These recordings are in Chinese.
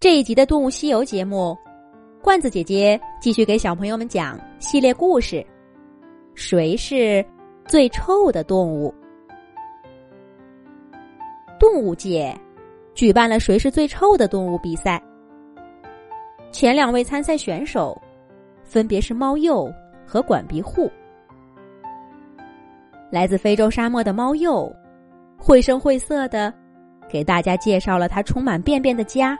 这一集的《动物西游》节目，罐子姐姐继续给小朋友们讲系列故事：谁是最臭的动物？动物界举办了“谁是最臭的动物”比赛，前两位参赛选手分别是猫鼬和管鼻户。来自非洲沙漠的猫鼬，绘声绘色的给大家介绍了他充满便便的家。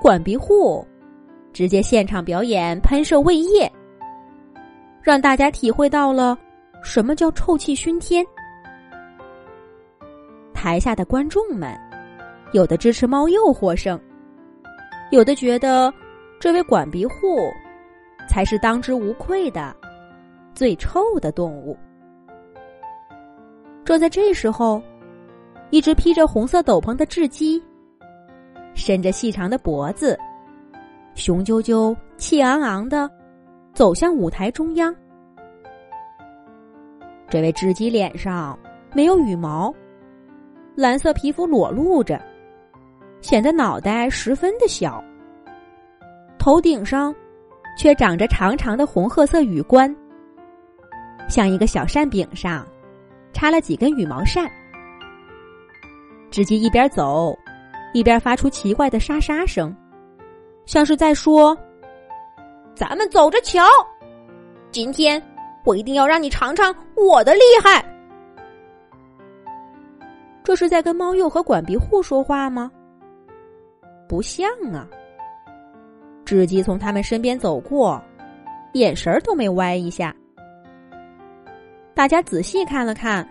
管鼻户直接现场表演喷射胃液，让大家体会到了什么叫臭气熏天。台下的观众们，有的支持猫鼬获胜，有的觉得这位管鼻户才是当之无愧的最臭的动物。正在这时候，一只披着红色斗篷的雉鸡。伸着细长的脖子，雄赳赳、气昂昂的走向舞台中央。这位雉鸡脸上没有羽毛，蓝色皮肤裸露着，显得脑袋十分的小。头顶上却长着长长的红褐色羽冠，像一个小扇柄上插了几根羽毛扇。雉鸡一边走。一边发出奇怪的沙沙声，像是在说：“咱们走着瞧，今天我一定要让你尝尝我的厉害。”这是在跟猫鼬和管鼻户说话吗？不像啊！雉鸡从他们身边走过，眼神都没歪一下。大家仔细看了看，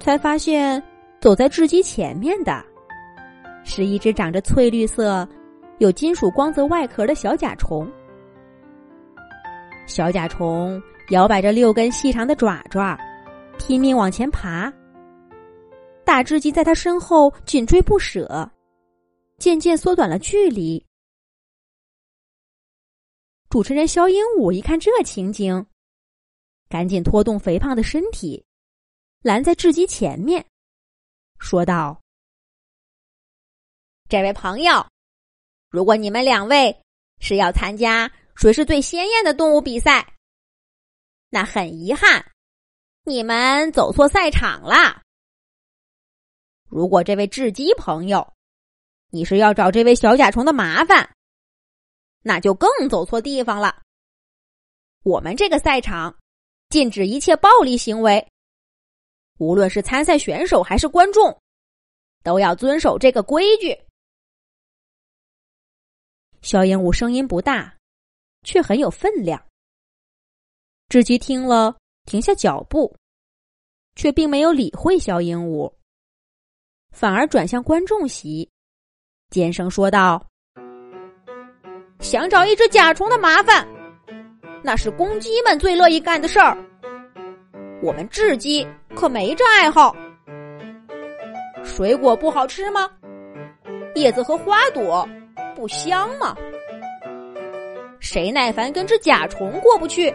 才发现走在雉鸡前面的。是一只长着翠绿色、有金属光泽外壳的小甲虫。小甲虫摇摆着六根细长的爪爪，拼命往前爬。大雉鸡在它身后紧追不舍，渐渐缩短了距离。主持人肖鹦鹉一看这情景，赶紧拖动肥胖的身体，拦在雉鸡前面，说道。这位朋友，如果你们两位是要参加谁是最鲜艳的动物比赛，那很遗憾，你们走错赛场了。如果这位雉鸡朋友，你是要找这位小甲虫的麻烦，那就更走错地方了。我们这个赛场禁止一切暴力行为，无论是参赛选手还是观众，都要遵守这个规矩。小鹦鹉声音不大，却很有分量。雉鸡听了，停下脚步，却并没有理会小鹦鹉，反而转向观众席，尖声说道：“想找一只甲虫的麻烦，那是公鸡们最乐意干的事儿。我们雉鸡可没这爱好。水果不好吃吗？叶子和花朵。”不香吗？谁耐烦跟只甲虫过不去？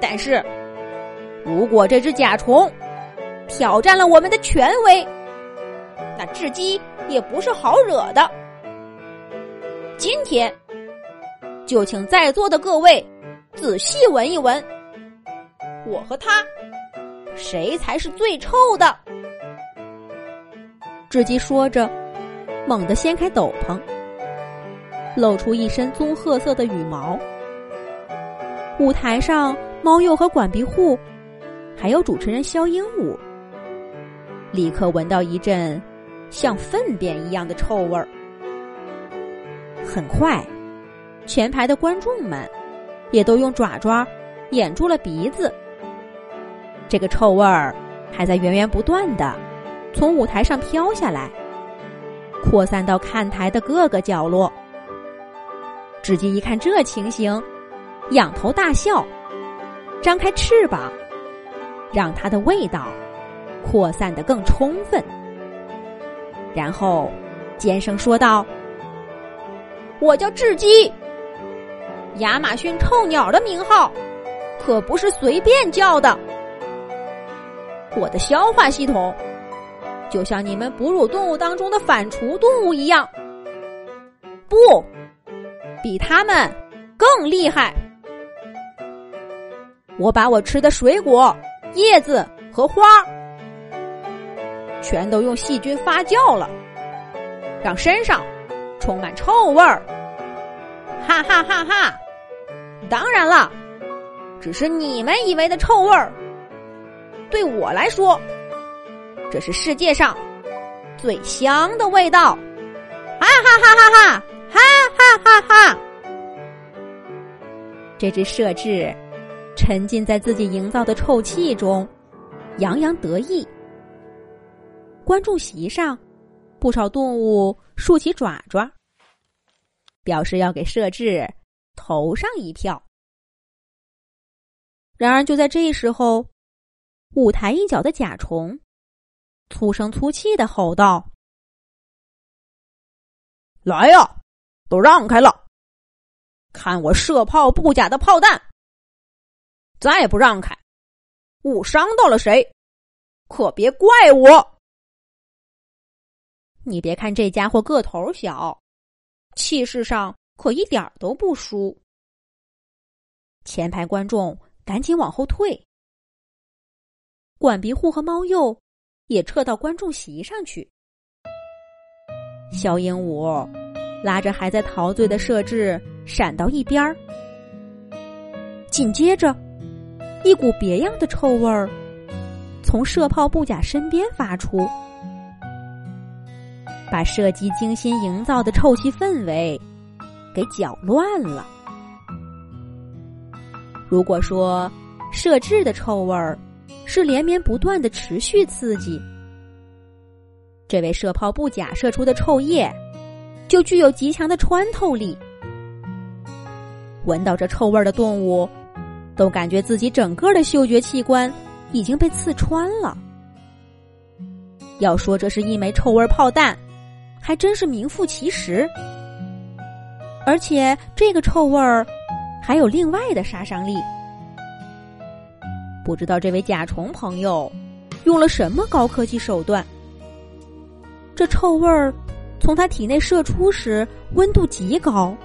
但是，如果这只甲虫挑战了我们的权威，那雉鸡也不是好惹的。今天，就请在座的各位仔细闻一闻，我和他谁才是最臭的？雉鸡说着。猛地掀开斗篷，露出一身棕褐色的羽毛。舞台上，猫鼬和管鼻户，还有主持人肖鹦鹉，立刻闻到一阵像粪便一样的臭味儿。很快，前排的观众们也都用爪爪掩住了鼻子。这个臭味儿还在源源不断的从舞台上飘下来。扩散到看台的各个角落。雉鸡一看这情形，仰头大笑，张开翅膀，让它的味道扩散的更充分。然后尖声说道：“我叫智鸡，亚马逊臭鸟的名号可不是随便叫的。我的消化系统就像你们哺乳动物当中的反刍动物一样。不，比他们更厉害。我把我吃的水果、叶子和花，全都用细菌发酵了，让身上充满臭味儿。哈哈哈哈！当然了，只是你们以为的臭味儿。对我来说，这是世界上最香的味道。哈哈哈哈哈！哈哈哈哈！这只设置沉浸在自己营造的臭气中，洋洋得意。观众席上，不少动物竖起爪爪，表示要给设置投上一票。然而，就在这时候，舞台一角的甲虫粗声粗气的吼道：“来呀！”都让开了！看我射炮不假的炮弹！再不让开，误伤到了谁，可别怪我！你别看这家伙个头小，气势上可一点都不输。前排观众赶紧往后退，管鼻户和猫鼬也撤到观众席上去。小鹦鹉。拉着还在陶醉的设置闪到一边儿，紧接着，一股别样的臭味儿从射炮布甲身边发出，把射击精心营造的臭气氛围给搅乱了。如果说设置的臭味儿是连绵不断的持续刺激，这位射炮布甲射出的臭液。就具有极强的穿透力，闻到这臭味的动物，都感觉自己整个的嗅觉器官已经被刺穿了。要说这是一枚臭味炮弹，还真是名副其实。而且这个臭味儿还有另外的杀伤力，不知道这位甲虫朋友用了什么高科技手段，这臭味儿。从他体内射出时，温度极高，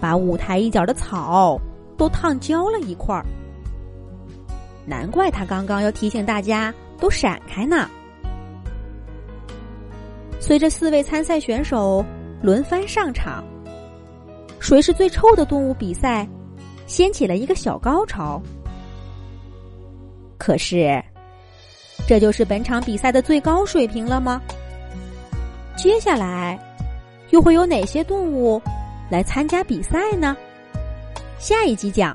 把舞台一角的草都烫焦了一块儿。难怪他刚刚要提醒大家都闪开呢。随着四位参赛选手轮番上场，谁是最臭的动物比赛掀起了一个小高潮。可是，这就是本场比赛的最高水平了吗？接下来，又会有哪些动物来参加比赛呢？下一集讲。